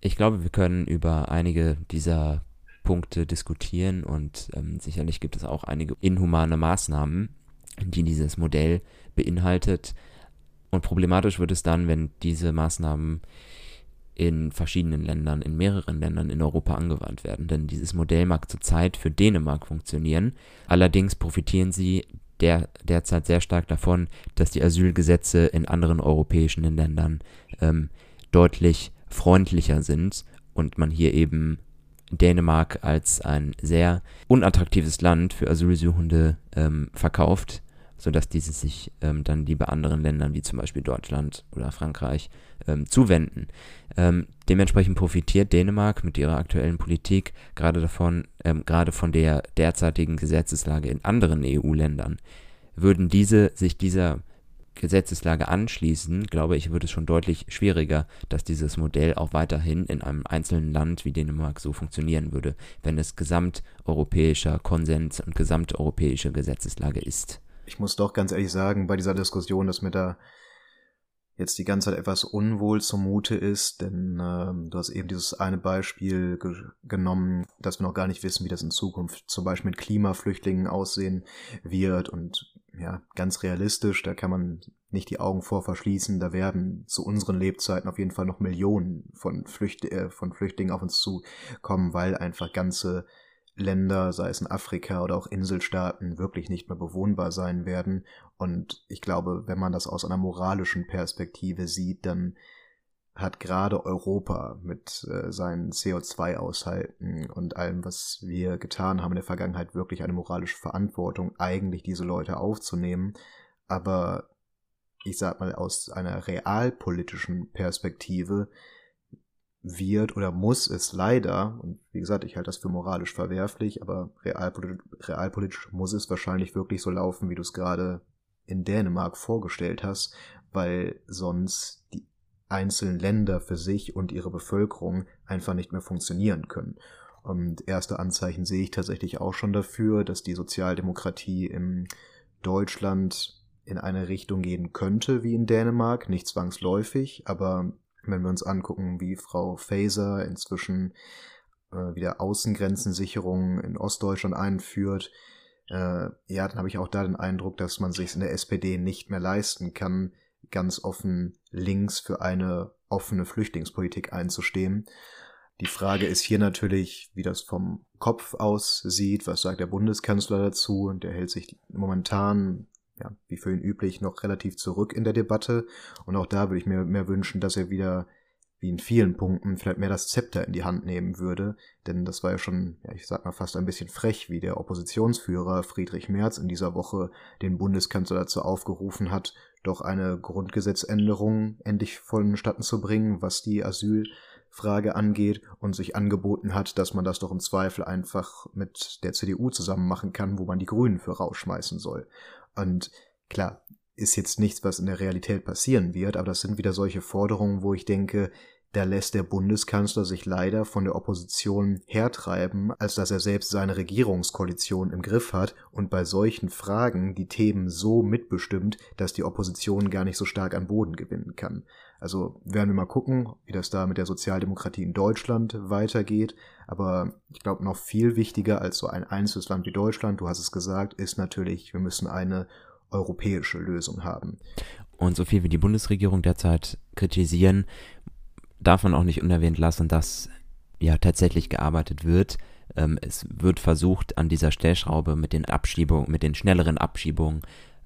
Ich glaube, wir können über einige dieser Punkte diskutieren und ähm, sicherlich gibt es auch einige inhumane Maßnahmen, die dieses Modell beinhaltet. Und problematisch wird es dann, wenn diese Maßnahmen in verschiedenen Ländern, in mehreren Ländern in Europa angewandt werden. Denn dieses Modell mag zurzeit für Dänemark funktionieren. Allerdings profitieren sie der, derzeit sehr stark davon, dass die Asylgesetze in anderen europäischen Ländern ähm, deutlich freundlicher sind und man hier eben Dänemark als ein sehr unattraktives Land für Asylsuchende ähm, verkauft, sodass diese sich ähm, dann lieber anderen Ländern wie zum Beispiel Deutschland oder Frankreich ähm, zuwenden. Ähm, dementsprechend profitiert Dänemark mit ihrer aktuellen Politik gerade davon, ähm, gerade von der derzeitigen Gesetzeslage in anderen EU-Ländern. Würden diese sich dieser Gesetzeslage anschließen, glaube ich, wird es schon deutlich schwieriger, dass dieses Modell auch weiterhin in einem einzelnen Land wie Dänemark so funktionieren würde, wenn es gesamteuropäischer Konsens und gesamteuropäische Gesetzeslage ist. Ich muss doch ganz ehrlich sagen, bei dieser Diskussion, dass mir da jetzt die ganze Zeit etwas unwohl zumute ist, denn ähm, du hast eben dieses eine Beispiel ge genommen, dass wir noch gar nicht wissen, wie das in Zukunft zum Beispiel mit Klimaflüchtlingen aussehen wird. Und ja, ganz realistisch, da kann man nicht die Augen vor verschließen, da werden zu unseren Lebzeiten auf jeden Fall noch Millionen von, Flücht äh, von Flüchtlingen auf uns zukommen, weil einfach ganze Länder, sei es in Afrika oder auch Inselstaaten, wirklich nicht mehr bewohnbar sein werden. Und ich glaube, wenn man das aus einer moralischen Perspektive sieht, dann hat gerade Europa mit äh, seinen CO2-Aushalten und allem, was wir getan haben in der Vergangenheit, wirklich eine moralische Verantwortung, eigentlich diese Leute aufzunehmen. Aber ich sag mal, aus einer realpolitischen Perspektive wird oder muss es leider, und wie gesagt, ich halte das für moralisch verwerflich, aber realpolitisch, realpolitisch muss es wahrscheinlich wirklich so laufen, wie du es gerade in Dänemark vorgestellt hast, weil sonst die einzelnen Länder für sich und ihre Bevölkerung einfach nicht mehr funktionieren können. Und erste Anzeichen sehe ich tatsächlich auch schon dafür, dass die Sozialdemokratie in Deutschland in eine Richtung gehen könnte wie in Dänemark, nicht zwangsläufig, aber wenn wir uns angucken, wie Frau Faeser inzwischen äh, wieder Außengrenzensicherung in Ostdeutschland einführt, äh, ja, dann habe ich auch da den Eindruck, dass man sich in der SPD nicht mehr leisten kann, ganz offen links für eine offene Flüchtlingspolitik einzustehen. Die Frage ist hier natürlich, wie das vom Kopf aus sieht. Was sagt der Bundeskanzler dazu? Und der hält sich momentan ja, wie für ihn üblich, noch relativ zurück in der Debatte. Und auch da würde ich mir mehr wünschen, dass er wieder, wie in vielen Punkten, vielleicht mehr das Zepter in die Hand nehmen würde. Denn das war ja schon, ja, ich sag mal fast ein bisschen frech, wie der Oppositionsführer Friedrich Merz in dieser Woche den Bundeskanzler dazu aufgerufen hat, doch eine Grundgesetzänderung endlich vonstatten zu bringen, was die Asylfrage angeht und sich angeboten hat, dass man das doch im Zweifel einfach mit der CDU zusammen machen kann, wo man die Grünen für rausschmeißen soll. Und klar, ist jetzt nichts, was in der Realität passieren wird, aber das sind wieder solche Forderungen, wo ich denke, da lässt der Bundeskanzler sich leider von der Opposition hertreiben, als dass er selbst seine Regierungskoalition im Griff hat und bei solchen Fragen die Themen so mitbestimmt, dass die Opposition gar nicht so stark an Boden gewinnen kann. Also werden wir mal gucken, wie das da mit der Sozialdemokratie in Deutschland weitergeht. Aber ich glaube, noch viel wichtiger als so ein einzelnes Land wie Deutschland, du hast es gesagt, ist natürlich, wir müssen eine europäische Lösung haben. Und so viel wie die Bundesregierung derzeit kritisieren, darf man auch nicht unerwähnt lassen, dass ja tatsächlich gearbeitet wird. Ähm, es wird versucht, an dieser Stellschraube mit den Abschiebungen, mit den schnelleren Abschiebungen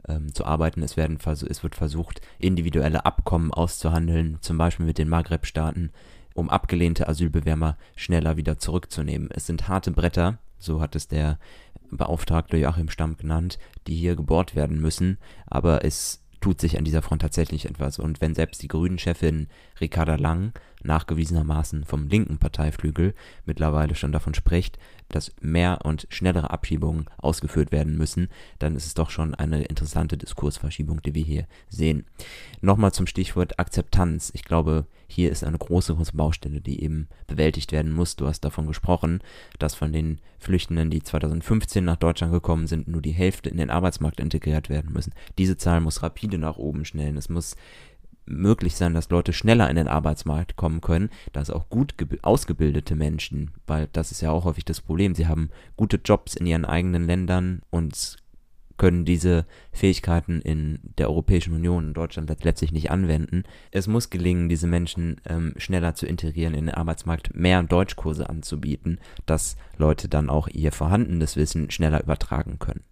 ähm, zu arbeiten. Es, werden es wird versucht, individuelle Abkommen auszuhandeln, zum Beispiel mit den Maghreb-Staaten, um abgelehnte Asylbewerber schneller wieder zurückzunehmen. Es sind harte Bretter, so hat es der Beauftragte Joachim Stamm genannt, die hier gebohrt werden müssen, aber es tut sich an dieser Front tatsächlich etwas. Und wenn selbst die Grünen-Chefin Ricarda Lang nachgewiesenermaßen vom linken Parteiflügel mittlerweile schon davon spricht, dass mehr und schnellere Abschiebungen ausgeführt werden müssen, dann ist es doch schon eine interessante Diskursverschiebung, die wir hier sehen. Nochmal zum Stichwort Akzeptanz. Ich glaube, hier ist eine große, große Baustelle, die eben bewältigt werden muss. Du hast davon gesprochen, dass von den Flüchtenden, die 2015 nach Deutschland gekommen sind, nur die Hälfte in den Arbeitsmarkt integriert werden müssen. Diese Zahl muss rapide nach oben schnellen. Es muss möglich sein, dass Leute schneller in den Arbeitsmarkt kommen können, dass auch gut ausgebildete Menschen, weil das ist ja auch häufig das Problem, sie haben gute Jobs in ihren eigenen Ländern und können diese Fähigkeiten in der Europäischen Union, in Deutschland letztlich nicht anwenden. Es muss gelingen, diese Menschen ähm, schneller zu integrieren in den Arbeitsmarkt, mehr Deutschkurse anzubieten, dass Leute dann auch ihr vorhandenes Wissen schneller übertragen können.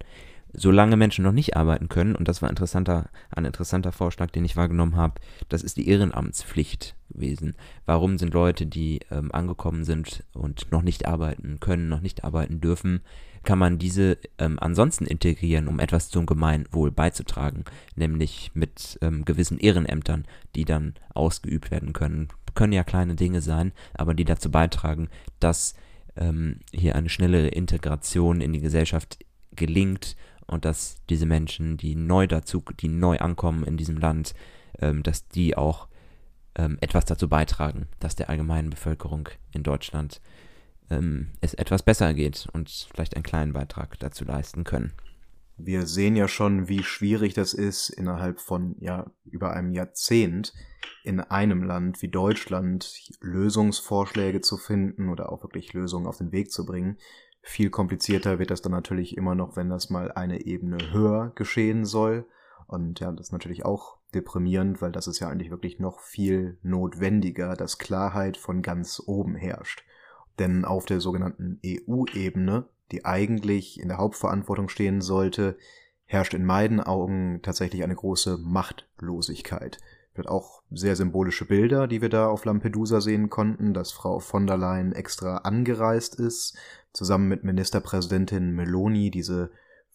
Solange Menschen noch nicht arbeiten können, und das war interessanter, ein interessanter Vorschlag, den ich wahrgenommen habe, das ist die Ehrenamtspflicht gewesen. Warum sind Leute, die ähm, angekommen sind und noch nicht arbeiten können, noch nicht arbeiten dürfen, kann man diese ähm, ansonsten integrieren, um etwas zum Gemeinwohl beizutragen, nämlich mit ähm, gewissen Ehrenämtern, die dann ausgeübt werden können. Können ja kleine Dinge sein, aber die dazu beitragen, dass ähm, hier eine schnellere Integration in die Gesellschaft gelingt und dass diese Menschen, die neu dazu, die neu ankommen in diesem Land, ähm, dass die auch ähm, etwas dazu beitragen, dass der allgemeinen Bevölkerung in Deutschland ähm, es etwas besser geht und vielleicht einen kleinen Beitrag dazu leisten können. Wir sehen ja schon, wie schwierig das ist, innerhalb von ja über einem Jahrzehnt in einem Land wie Deutschland Lösungsvorschläge zu finden oder auch wirklich Lösungen auf den Weg zu bringen. Viel komplizierter wird das dann natürlich immer noch, wenn das mal eine Ebene höher geschehen soll. Und ja, das ist natürlich auch deprimierend, weil das ist ja eigentlich wirklich noch viel notwendiger, dass Klarheit von ganz oben herrscht. Denn auf der sogenannten EU-Ebene, die eigentlich in der Hauptverantwortung stehen sollte, herrscht in meinen Augen tatsächlich eine große Machtlosigkeit. Wird auch sehr symbolische Bilder, die wir da auf Lampedusa sehen konnten, dass Frau von der Leyen extra angereist ist, zusammen mit Ministerpräsidentin Meloni diese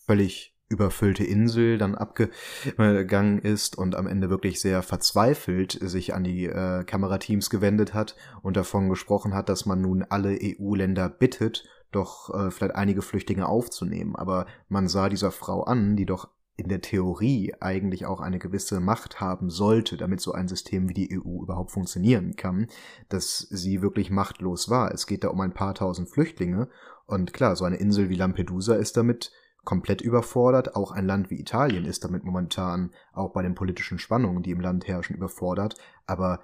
völlig überfüllte Insel dann abgegangen ist und am Ende wirklich sehr verzweifelt sich an die äh, Kamerateams gewendet hat und davon gesprochen hat, dass man nun alle EU-Länder bittet, doch äh, vielleicht einige Flüchtlinge aufzunehmen. Aber man sah dieser Frau an, die doch in der Theorie eigentlich auch eine gewisse Macht haben sollte, damit so ein System wie die EU überhaupt funktionieren kann, dass sie wirklich machtlos war. Es geht da um ein paar tausend Flüchtlinge und klar, so eine Insel wie Lampedusa ist damit komplett überfordert. Auch ein Land wie Italien ist damit momentan auch bei den politischen Spannungen, die im Land herrschen, überfordert. Aber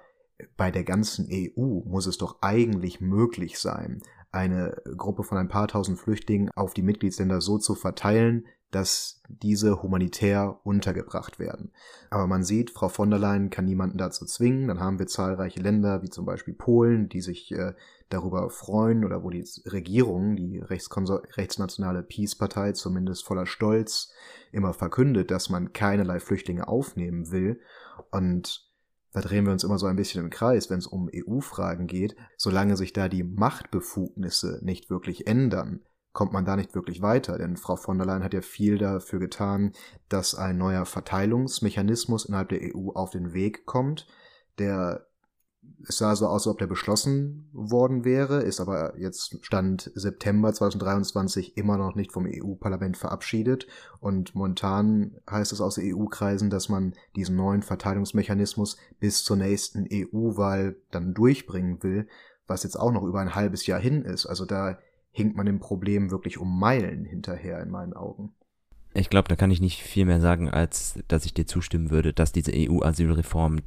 bei der ganzen EU muss es doch eigentlich möglich sein, eine Gruppe von ein paar tausend Flüchtlingen auf die Mitgliedsländer so zu verteilen, dass diese humanitär untergebracht werden. Aber man sieht, Frau von der Leyen kann niemanden dazu zwingen. Dann haben wir zahlreiche Länder, wie zum Beispiel Polen, die sich äh, darüber freuen oder wo die Regierung, die rechtsnationale Peace-Partei, zumindest voller Stolz immer verkündet, dass man keinerlei Flüchtlinge aufnehmen will. Und da drehen wir uns immer so ein bisschen im Kreis, wenn es um EU-Fragen geht. Solange sich da die Machtbefugnisse nicht wirklich ändern, kommt man da nicht wirklich weiter. Denn Frau von der Leyen hat ja viel dafür getan, dass ein neuer Verteilungsmechanismus innerhalb der EU auf den Weg kommt, der es sah so aus, als ob der beschlossen worden wäre, ist aber jetzt Stand September 2023 immer noch nicht vom EU-Parlament verabschiedet. Und momentan heißt es aus EU-Kreisen, dass man diesen neuen Verteilungsmechanismus bis zur nächsten EU-Wahl dann durchbringen will, was jetzt auch noch über ein halbes Jahr hin ist. Also da hinkt man dem Problem wirklich um Meilen hinterher in meinen Augen. Ich glaube, da kann ich nicht viel mehr sagen, als dass ich dir zustimmen würde, dass diese EU-Asylreform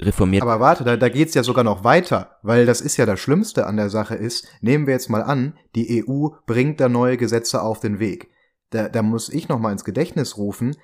reformiert. Aber warte, da, da geht's ja sogar noch weiter, weil das ist ja das Schlimmste an der Sache ist, nehmen wir jetzt mal an, die EU bringt da neue Gesetze auf den Weg. Da, da muss ich noch mal ins Gedächtnis rufen,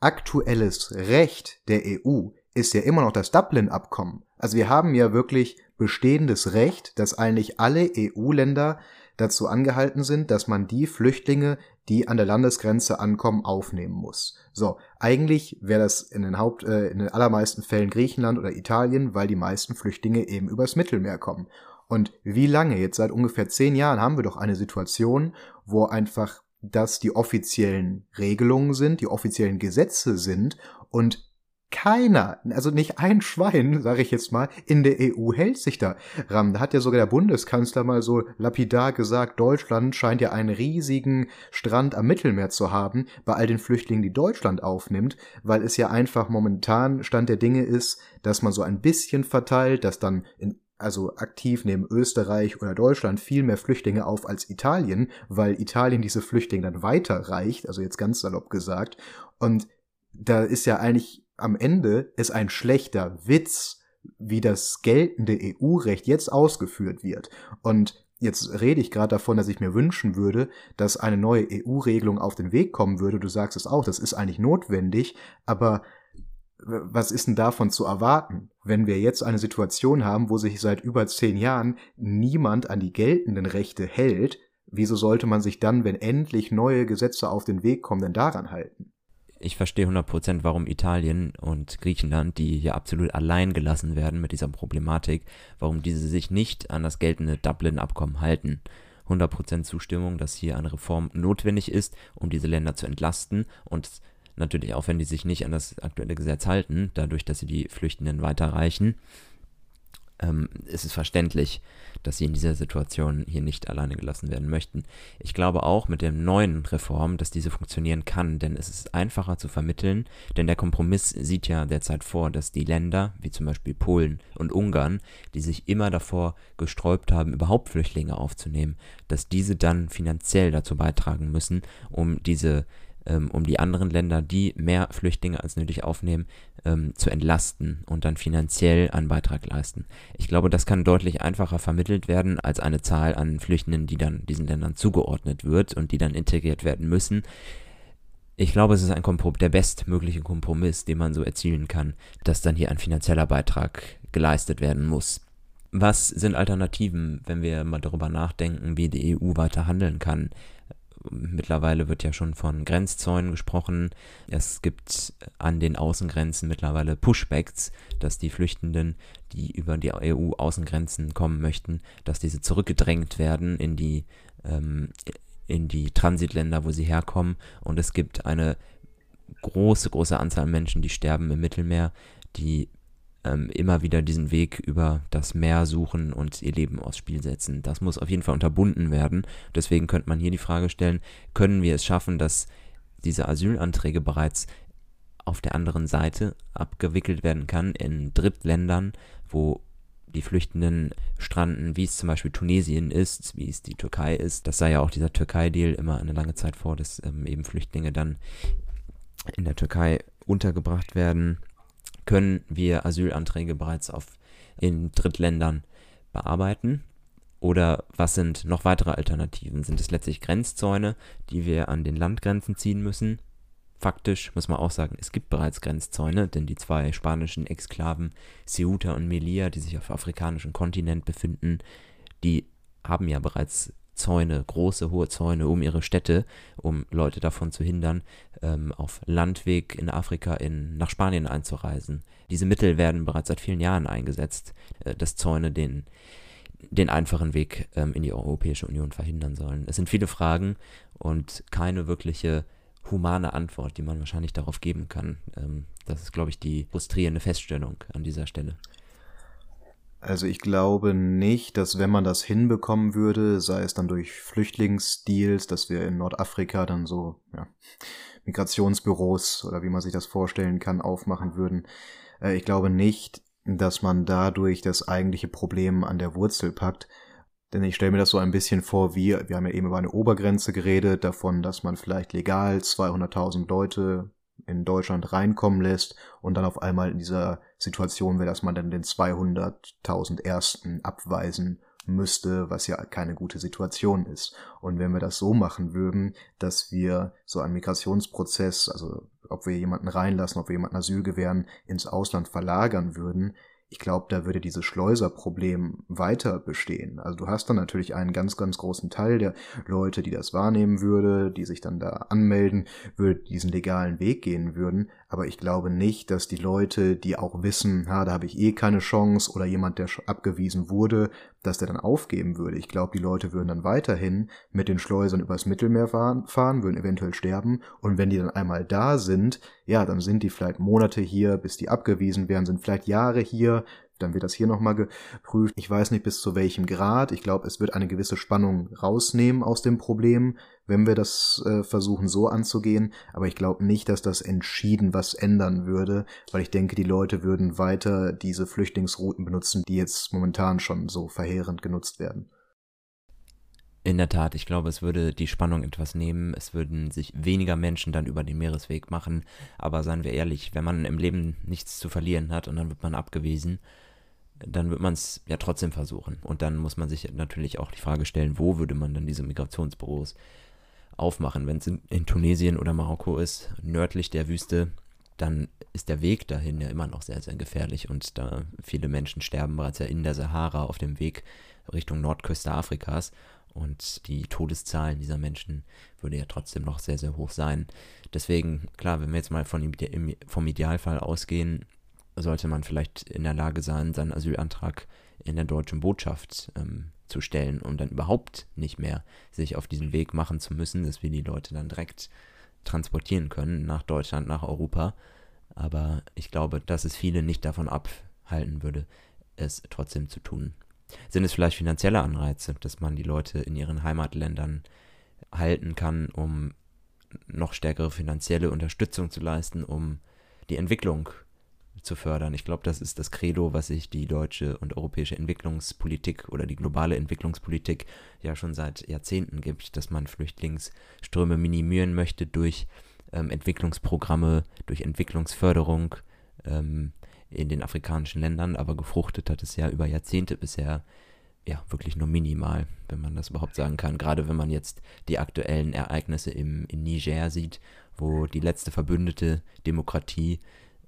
aktuelles Recht der EU ist ja immer noch das Dublin-Abkommen. Also wir haben ja wirklich bestehendes Recht, dass eigentlich alle EU-Länder dazu angehalten sind, dass man die Flüchtlinge, die an der Landesgrenze ankommen, aufnehmen muss. So, eigentlich wäre das in den Haupt, äh, in den allermeisten Fällen Griechenland oder Italien, weil die meisten Flüchtlinge eben übers Mittelmeer kommen. Und wie lange? Jetzt seit ungefähr zehn Jahren haben wir doch eine Situation, wo einfach das die offiziellen Regelungen sind, die offiziellen Gesetze sind und keiner, also nicht ein Schwein, sage ich jetzt mal, in der EU hält sich da ran. Da hat ja sogar der Bundeskanzler mal so lapidar gesagt, Deutschland scheint ja einen riesigen Strand am Mittelmeer zu haben, bei all den Flüchtlingen, die Deutschland aufnimmt, weil es ja einfach momentan Stand der Dinge ist, dass man so ein bisschen verteilt, dass dann in also aktiv neben Österreich oder Deutschland viel mehr Flüchtlinge auf als Italien, weil Italien diese Flüchtlinge dann weiterreicht, also jetzt ganz salopp gesagt. Und da ist ja eigentlich am Ende ist ein schlechter Witz, wie das geltende EU-Recht jetzt ausgeführt wird. Und jetzt rede ich gerade davon, dass ich mir wünschen würde, dass eine neue EU-Regelung auf den Weg kommen würde. Du sagst es auch, das ist eigentlich notwendig, aber was ist denn davon zu erwarten, wenn wir jetzt eine Situation haben, wo sich seit über zehn Jahren niemand an die geltenden Rechte hält, wieso sollte man sich dann, wenn endlich neue Gesetze auf den Weg kommen, denn daran halten? Ich verstehe 100%, warum Italien und Griechenland, die hier absolut allein gelassen werden mit dieser Problematik, warum diese sich nicht an das geltende Dublin-Abkommen halten. 100% Zustimmung, dass hier eine Reform notwendig ist, um diese Länder zu entlasten und natürlich auch, wenn die sich nicht an das aktuelle Gesetz halten, dadurch, dass sie die Flüchtenden weiterreichen, ähm, ist es verständlich, dass sie in dieser Situation hier nicht alleine gelassen werden möchten. Ich glaube auch mit der neuen Reform, dass diese funktionieren kann, denn es ist einfacher zu vermitteln, denn der Kompromiss sieht ja derzeit vor, dass die Länder, wie zum Beispiel Polen und Ungarn, die sich immer davor gesträubt haben, überhaupt Flüchtlinge aufzunehmen, dass diese dann finanziell dazu beitragen müssen, um diese ähm, um die anderen Länder, die mehr Flüchtlinge als nötig aufnehmen, ähm, zu entlasten und dann finanziell einen Beitrag leisten. Ich glaube, das kann deutlich einfacher vermittelt werden als eine Zahl an Flüchtenden, die dann diesen Ländern zugeordnet wird und die dann integriert werden müssen. Ich glaube, es ist ein Komprom der bestmögliche Kompromiss, den man so erzielen kann, dass dann hier ein finanzieller Beitrag geleistet werden muss. Was sind Alternativen, wenn wir mal darüber nachdenken, wie die EU weiter handeln kann? Mittlerweile wird ja schon von Grenzzäunen gesprochen. Es gibt an den Außengrenzen mittlerweile Pushbacks, dass die Flüchtenden, die über die EU-Außengrenzen kommen möchten, dass diese zurückgedrängt werden in die, ähm, in die Transitländer, wo sie herkommen. Und es gibt eine große, große Anzahl Menschen, die sterben im Mittelmeer, die ähm, immer wieder diesen Weg über das Meer suchen und ihr Leben aufs Spiel setzen. Das muss auf jeden Fall unterbunden werden. Deswegen könnte man hier die Frage stellen, können wir es schaffen, dass diese Asylanträge bereits auf der anderen Seite abgewickelt werden kann in Drittländern, wo die Flüchtenden stranden, wie es zum Beispiel Tunesien ist, wie es die Türkei ist. Das sah ja auch dieser Türkei-Deal immer eine lange Zeit vor, dass ähm, eben Flüchtlinge dann in der Türkei untergebracht werden können wir Asylanträge bereits auf, in Drittländern bearbeiten? Oder was sind noch weitere Alternativen? Sind es letztlich Grenzzäune, die wir an den Landgrenzen ziehen müssen? Faktisch muss man auch sagen, es gibt bereits Grenzzäune, denn die zwei spanischen Exklaven Ceuta und Melilla, die sich auf afrikanischem Kontinent befinden, die haben ja bereits Zäune, große, hohe Zäune um ihre Städte, um Leute davon zu hindern, ähm, auf Landweg in Afrika in, nach Spanien einzureisen. Diese Mittel werden bereits seit vielen Jahren eingesetzt, äh, dass Zäune den, den einfachen Weg ähm, in die Europäische Union verhindern sollen. Es sind viele Fragen und keine wirkliche humane Antwort, die man wahrscheinlich darauf geben kann. Ähm, das ist, glaube ich, die frustrierende Feststellung an dieser Stelle. Also ich glaube nicht, dass wenn man das hinbekommen würde, sei es dann durch Flüchtlingsdeals, dass wir in Nordafrika dann so ja, Migrationsbüros oder wie man sich das vorstellen kann, aufmachen würden. Äh, ich glaube nicht, dass man dadurch das eigentliche Problem an der Wurzel packt. Denn ich stelle mir das so ein bisschen vor, wie, wir haben ja eben über eine Obergrenze geredet, davon, dass man vielleicht legal 200.000 Leute in Deutschland reinkommen lässt und dann auf einmal in dieser Situation wäre, dass man dann den 200.000 Ersten abweisen müsste, was ja keine gute Situation ist. Und wenn wir das so machen würden, dass wir so einen Migrationsprozess, also ob wir jemanden reinlassen, ob wir jemanden Asyl gewähren, ins Ausland verlagern würden, ich glaube, da würde dieses Schleuserproblem weiter bestehen. Also du hast dann natürlich einen ganz, ganz großen Teil der Leute, die das wahrnehmen würde, die sich dann da anmelden, würde diesen legalen Weg gehen würden. Aber ich glaube nicht, dass die Leute, die auch wissen, ha, da habe ich eh keine Chance oder jemand, der abgewiesen wurde, dass der dann aufgeben würde. Ich glaube, die Leute würden dann weiterhin mit den Schleusern übers Mittelmeer fahren, fahren, würden eventuell sterben. Und wenn die dann einmal da sind, ja, dann sind die vielleicht Monate hier, bis die abgewiesen werden, sind vielleicht Jahre hier, dann wird das hier nochmal geprüft. Ich weiß nicht bis zu welchem Grad. Ich glaube, es wird eine gewisse Spannung rausnehmen aus dem Problem, wenn wir das äh, versuchen so anzugehen. Aber ich glaube nicht, dass das entschieden was ändern würde, weil ich denke, die Leute würden weiter diese Flüchtlingsrouten benutzen, die jetzt momentan schon so verheerend genutzt werden. In der Tat, ich glaube, es würde die Spannung etwas nehmen. Es würden sich weniger Menschen dann über den Meeresweg machen. Aber seien wir ehrlich, wenn man im Leben nichts zu verlieren hat und dann wird man abgewiesen, dann wird man es ja trotzdem versuchen. Und dann muss man sich natürlich auch die Frage stellen, wo würde man dann diese Migrationsbüros aufmachen? Wenn es in, in Tunesien oder Marokko ist, nördlich der Wüste, dann ist der Weg dahin ja immer noch sehr, sehr gefährlich und da viele Menschen sterben bereits ja in der Sahara auf dem Weg Richtung Nordküste Afrikas Und die Todeszahlen dieser Menschen würde ja trotzdem noch sehr, sehr hoch sein. Deswegen, klar, wenn wir jetzt mal von, vom Idealfall ausgehen, sollte man vielleicht in der Lage sein, seinen Asylantrag in der deutschen Botschaft ähm, zu stellen, um dann überhaupt nicht mehr sich auf diesen Weg machen zu müssen, dass wir die Leute dann direkt transportieren können nach Deutschland, nach Europa. Aber ich glaube, dass es viele nicht davon abhalten würde, es trotzdem zu tun. Sind es vielleicht finanzielle Anreize, dass man die Leute in ihren Heimatländern halten kann, um noch stärkere finanzielle Unterstützung zu leisten, um die Entwicklung zu fördern. Ich glaube, das ist das Credo, was sich die deutsche und europäische Entwicklungspolitik oder die globale Entwicklungspolitik ja schon seit Jahrzehnten gibt, dass man Flüchtlingsströme minimieren möchte durch ähm, Entwicklungsprogramme, durch Entwicklungsförderung ähm, in den afrikanischen Ländern, aber gefruchtet hat es ja über Jahrzehnte bisher ja wirklich nur minimal, wenn man das überhaupt sagen kann. Gerade wenn man jetzt die aktuellen Ereignisse im, in Niger sieht, wo die letzte verbündete Demokratie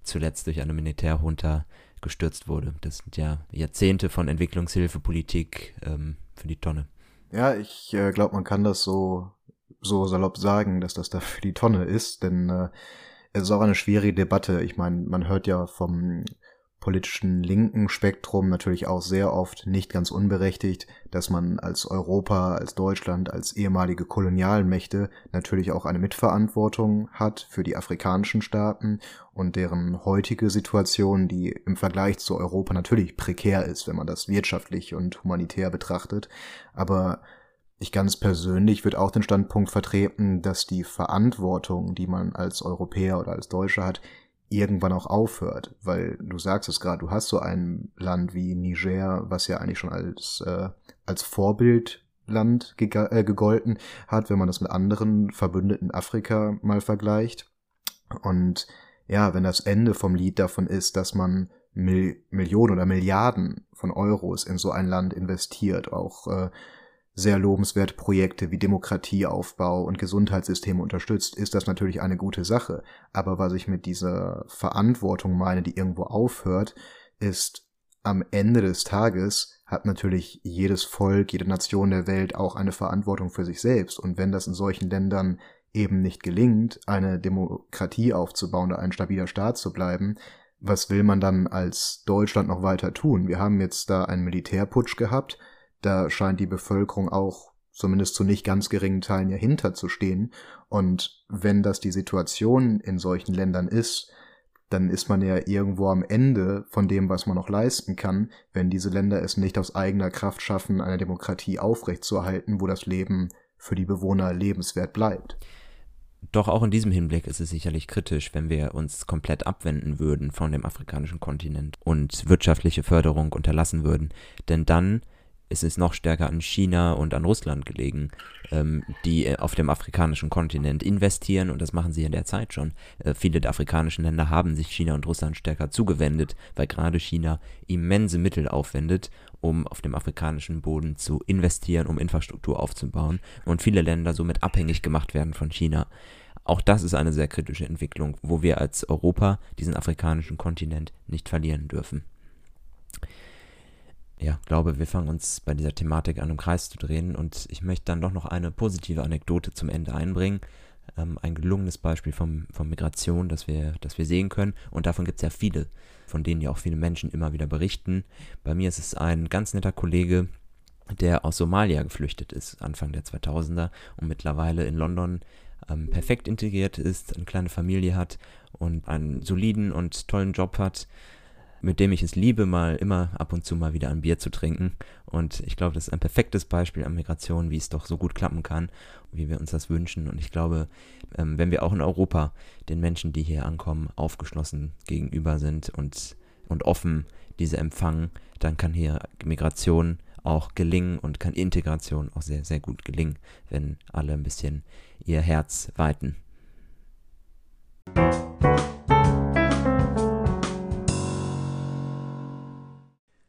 zuletzt durch eine Militärjunta gestürzt wurde. Das sind ja Jahrzehnte von Entwicklungshilfepolitik ähm, für die Tonne. Ja, ich äh, glaube, man kann das so, so salopp sagen, dass das da für die Tonne ist, denn äh, es ist auch eine schwierige Debatte. Ich meine, man hört ja vom politischen linken Spektrum natürlich auch sehr oft nicht ganz unberechtigt, dass man als Europa, als Deutschland, als ehemalige Kolonialmächte natürlich auch eine Mitverantwortung hat für die afrikanischen Staaten und deren heutige Situation, die im Vergleich zu Europa natürlich prekär ist, wenn man das wirtschaftlich und humanitär betrachtet. Aber ich ganz persönlich würde auch den Standpunkt vertreten, dass die Verantwortung, die man als Europäer oder als Deutscher hat, irgendwann auch aufhört, weil du sagst es gerade, du hast so ein Land wie Niger, was ja eigentlich schon als äh, als Vorbildland ge äh, gegolten hat, wenn man das mit anderen Verbündeten Afrika mal vergleicht. Und ja, wenn das Ende vom Lied davon ist, dass man Mil Millionen oder Milliarden von Euros in so ein Land investiert, auch äh, sehr lobenswerte Projekte wie Demokratieaufbau und Gesundheitssysteme unterstützt, ist das natürlich eine gute Sache. Aber was ich mit dieser Verantwortung meine, die irgendwo aufhört, ist am Ende des Tages hat natürlich jedes Volk, jede Nation der Welt auch eine Verantwortung für sich selbst. Und wenn das in solchen Ländern eben nicht gelingt, eine Demokratie aufzubauen oder ein stabiler Staat zu bleiben, was will man dann als Deutschland noch weiter tun? Wir haben jetzt da einen Militärputsch gehabt, da scheint die Bevölkerung auch zumindest zu nicht ganz geringen Teilen ja hinter zu stehen. Und wenn das die Situation in solchen Ländern ist, dann ist man ja irgendwo am Ende von dem, was man noch leisten kann, wenn diese Länder es nicht aus eigener Kraft schaffen, eine Demokratie aufrechtzuerhalten, wo das Leben für die Bewohner lebenswert bleibt. Doch auch in diesem Hinblick ist es sicherlich kritisch, wenn wir uns komplett abwenden würden von dem afrikanischen Kontinent und wirtschaftliche Förderung unterlassen würden. Denn dann es ist noch stärker an China und an Russland gelegen, ähm, die äh, auf dem afrikanischen Kontinent investieren und das machen sie in der Zeit schon. Äh, viele der afrikanischen Länder haben sich China und Russland stärker zugewendet, weil gerade China immense Mittel aufwendet, um auf dem afrikanischen Boden zu investieren, um Infrastruktur aufzubauen und viele Länder somit abhängig gemacht werden von China. Auch das ist eine sehr kritische Entwicklung, wo wir als Europa diesen afrikanischen Kontinent nicht verlieren dürfen ja, glaube, wir fangen uns bei dieser Thematik an, im Kreis zu drehen. Und ich möchte dann doch noch eine positive Anekdote zum Ende einbringen. Ähm, ein gelungenes Beispiel vom, von Migration, das wir, das wir sehen können. Und davon gibt es ja viele, von denen ja auch viele Menschen immer wieder berichten. Bei mir ist es ein ganz netter Kollege, der aus Somalia geflüchtet ist, Anfang der 2000er und mittlerweile in London ähm, perfekt integriert ist, eine kleine Familie hat und einen soliden und tollen Job hat mit dem ich es liebe, mal immer ab und zu mal wieder ein Bier zu trinken. Und ich glaube, das ist ein perfektes Beispiel an Migration, wie es doch so gut klappen kann, wie wir uns das wünschen. Und ich glaube, ähm, wenn wir auch in Europa den Menschen, die hier ankommen, aufgeschlossen gegenüber sind und, und offen diese empfangen, dann kann hier Migration auch gelingen und kann Integration auch sehr, sehr gut gelingen, wenn alle ein bisschen ihr Herz weiten. Musik